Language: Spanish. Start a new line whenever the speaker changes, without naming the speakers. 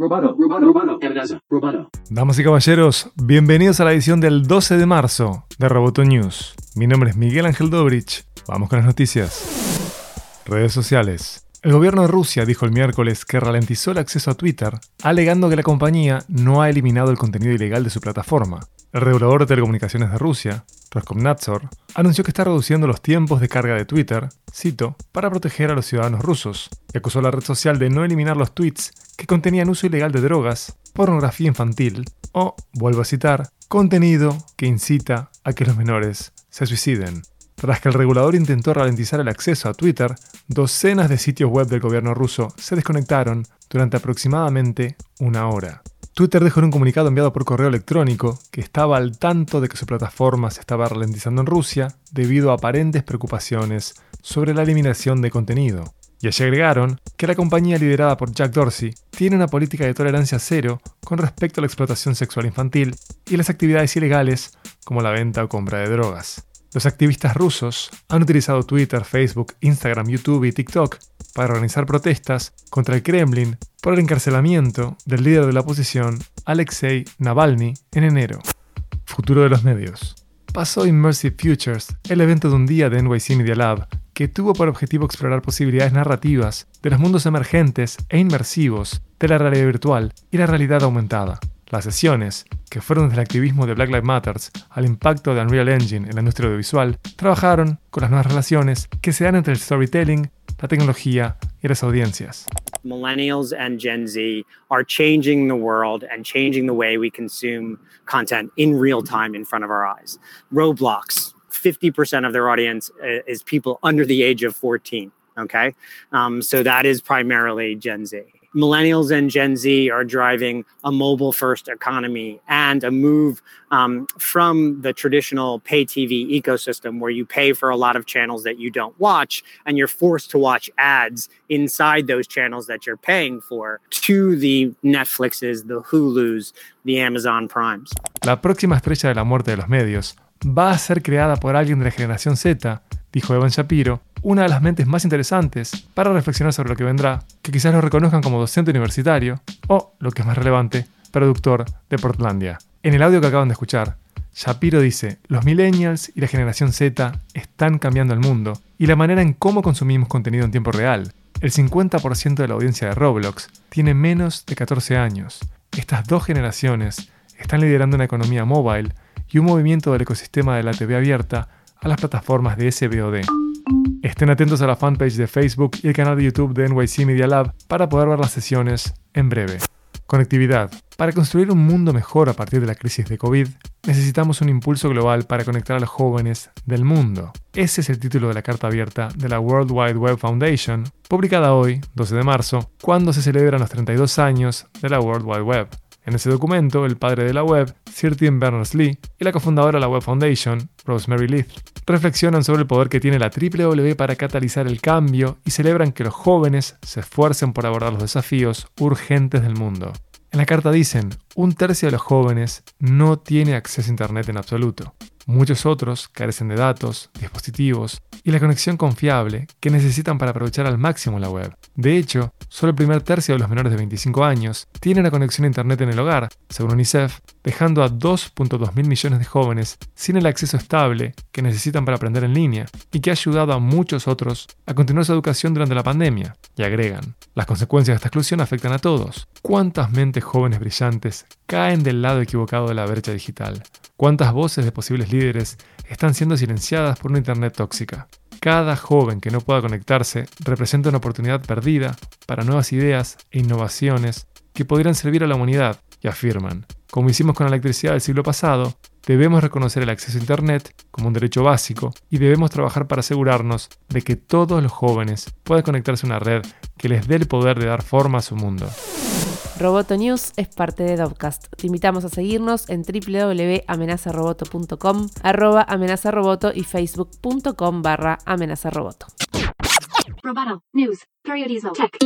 Roboto, amenaza, roboto.
Damas y caballeros, bienvenidos a la edición del 12 de marzo de Roboto News. Mi nombre es Miguel Ángel Dobrich. Vamos con las noticias. Redes sociales. El gobierno de Rusia dijo el miércoles que ralentizó el acceso a Twitter, alegando que la compañía no ha eliminado el contenido ilegal de su plataforma. El regulador de telecomunicaciones de Rusia, Roskomnadzor, anunció que está reduciendo los tiempos de carga de Twitter, cito, para proteger a los ciudadanos rusos, y acusó a la red social de no eliminar los tweets que contenían uso ilegal de drogas, pornografía infantil o, vuelvo a citar, contenido que incita a que los menores se suiciden. Tras que el regulador intentó ralentizar el acceso a Twitter, docenas de sitios web del gobierno ruso se desconectaron durante aproximadamente una hora. Twitter dejó un comunicado enviado por correo electrónico que estaba al tanto de que su plataforma se estaba ralentizando en Rusia debido a aparentes preocupaciones sobre la eliminación de contenido. Y allí agregaron que la compañía liderada por Jack Dorsey tiene una política de tolerancia cero con respecto a la explotación sexual infantil y las actividades ilegales como la venta o compra de drogas. Los activistas rusos han utilizado Twitter, Facebook, Instagram, YouTube y TikTok para organizar protestas contra el Kremlin por el encarcelamiento del líder de la oposición, Alexei Navalny, en enero. Futuro de los medios. Pasó Immersive Futures, el evento de un día de NYC Media Lab, que tuvo por objetivo explorar posibilidades narrativas de los mundos emergentes e inmersivos de la realidad virtual y la realidad aumentada. Las sesiones, que fueron desde el activismo de Black Lives Matter al impacto de Unreal Engine en la industria audiovisual, trabajaron con las nuevas relaciones que se dan entre el storytelling, la tecnología y las audiencias.
millennials and Gen Z are changing the world and changing the way we consume content in real time in front of our eyes. Roblox, 50% of their audience uh, is people under the age of 14. Okay. Um, so that is primarily Gen Z millennials and Gen Z are driving a mobile first economy and a move um, from the traditional pay TV ecosystem where you pay for a lot of channels that you don't watch and you're forced to watch ads inside those channels that you're paying for to the Netflixes, the Hulus, the Amazon Primes.
La próxima estrella de la muerte de los medios va a ser creada por alguien de la generación Z, dijo Evan Shapiro, una de las mentes más interesantes para reflexionar sobre lo que vendrá, que quizás lo reconozcan como docente universitario o, lo que es más relevante, productor de Portlandia. En el audio que acaban de escuchar, Shapiro dice, los millennials y la generación Z están cambiando el mundo y la manera en cómo consumimos contenido en tiempo real. El 50% de la audiencia de Roblox tiene menos de 14 años. Estas dos generaciones están liderando una economía móvil y un movimiento del ecosistema de la TV abierta a las plataformas de SBOD. Estén atentos a la fanpage de Facebook y el canal de YouTube de NYC Media Lab para poder ver las sesiones en breve. Conectividad. Para construir un mundo mejor a partir de la crisis de COVID, necesitamos un impulso global para conectar a los jóvenes del mundo. Ese es el título de la carta abierta de la World Wide Web Foundation, publicada hoy, 12 de marzo, cuando se celebran los 32 años de la World Wide Web. En ese documento, el padre de la web, Sir Tim Berners-Lee, y la cofundadora de la Web Foundation, Rosemary Leith, reflexionan sobre el poder que tiene la WW para catalizar el cambio y celebran que los jóvenes se esfuercen por abordar los desafíos urgentes del mundo. En la carta dicen, un tercio de los jóvenes no tiene acceso a Internet en absoluto. Muchos otros carecen de datos, dispositivos y la conexión confiable que necesitan para aprovechar al máximo la web. De hecho, solo el primer tercio de los menores de 25 años tiene una conexión a Internet en el hogar, según UNICEF, dejando a 2.2 mil millones de jóvenes sin el acceso estable que necesitan para aprender en línea y que ha ayudado a muchos otros a continuar su educación durante la pandemia. Y agregan, las consecuencias de esta exclusión afectan a todos. ¿Cuántas mentes jóvenes brillantes caen del lado equivocado de la brecha digital? ¿Cuántas voces de posibles líderes están siendo silenciadas por una Internet tóxica? Cada joven que no pueda conectarse representa una oportunidad perdida para nuevas ideas e innovaciones que podrían servir a la humanidad, y afirman, como hicimos con la electricidad del siglo pasado, debemos reconocer el acceso a Internet como un derecho básico y debemos trabajar para asegurarnos de que todos los jóvenes puedan conectarse a una red que les dé el poder de dar forma a su mundo.
Roboto News es parte de Dovcast. Te invitamos a seguirnos en www.amenazaroboto.com, amenazaroboto y facebook.com barra amenazaroboto.
Roboto News. Periodismo. Tech.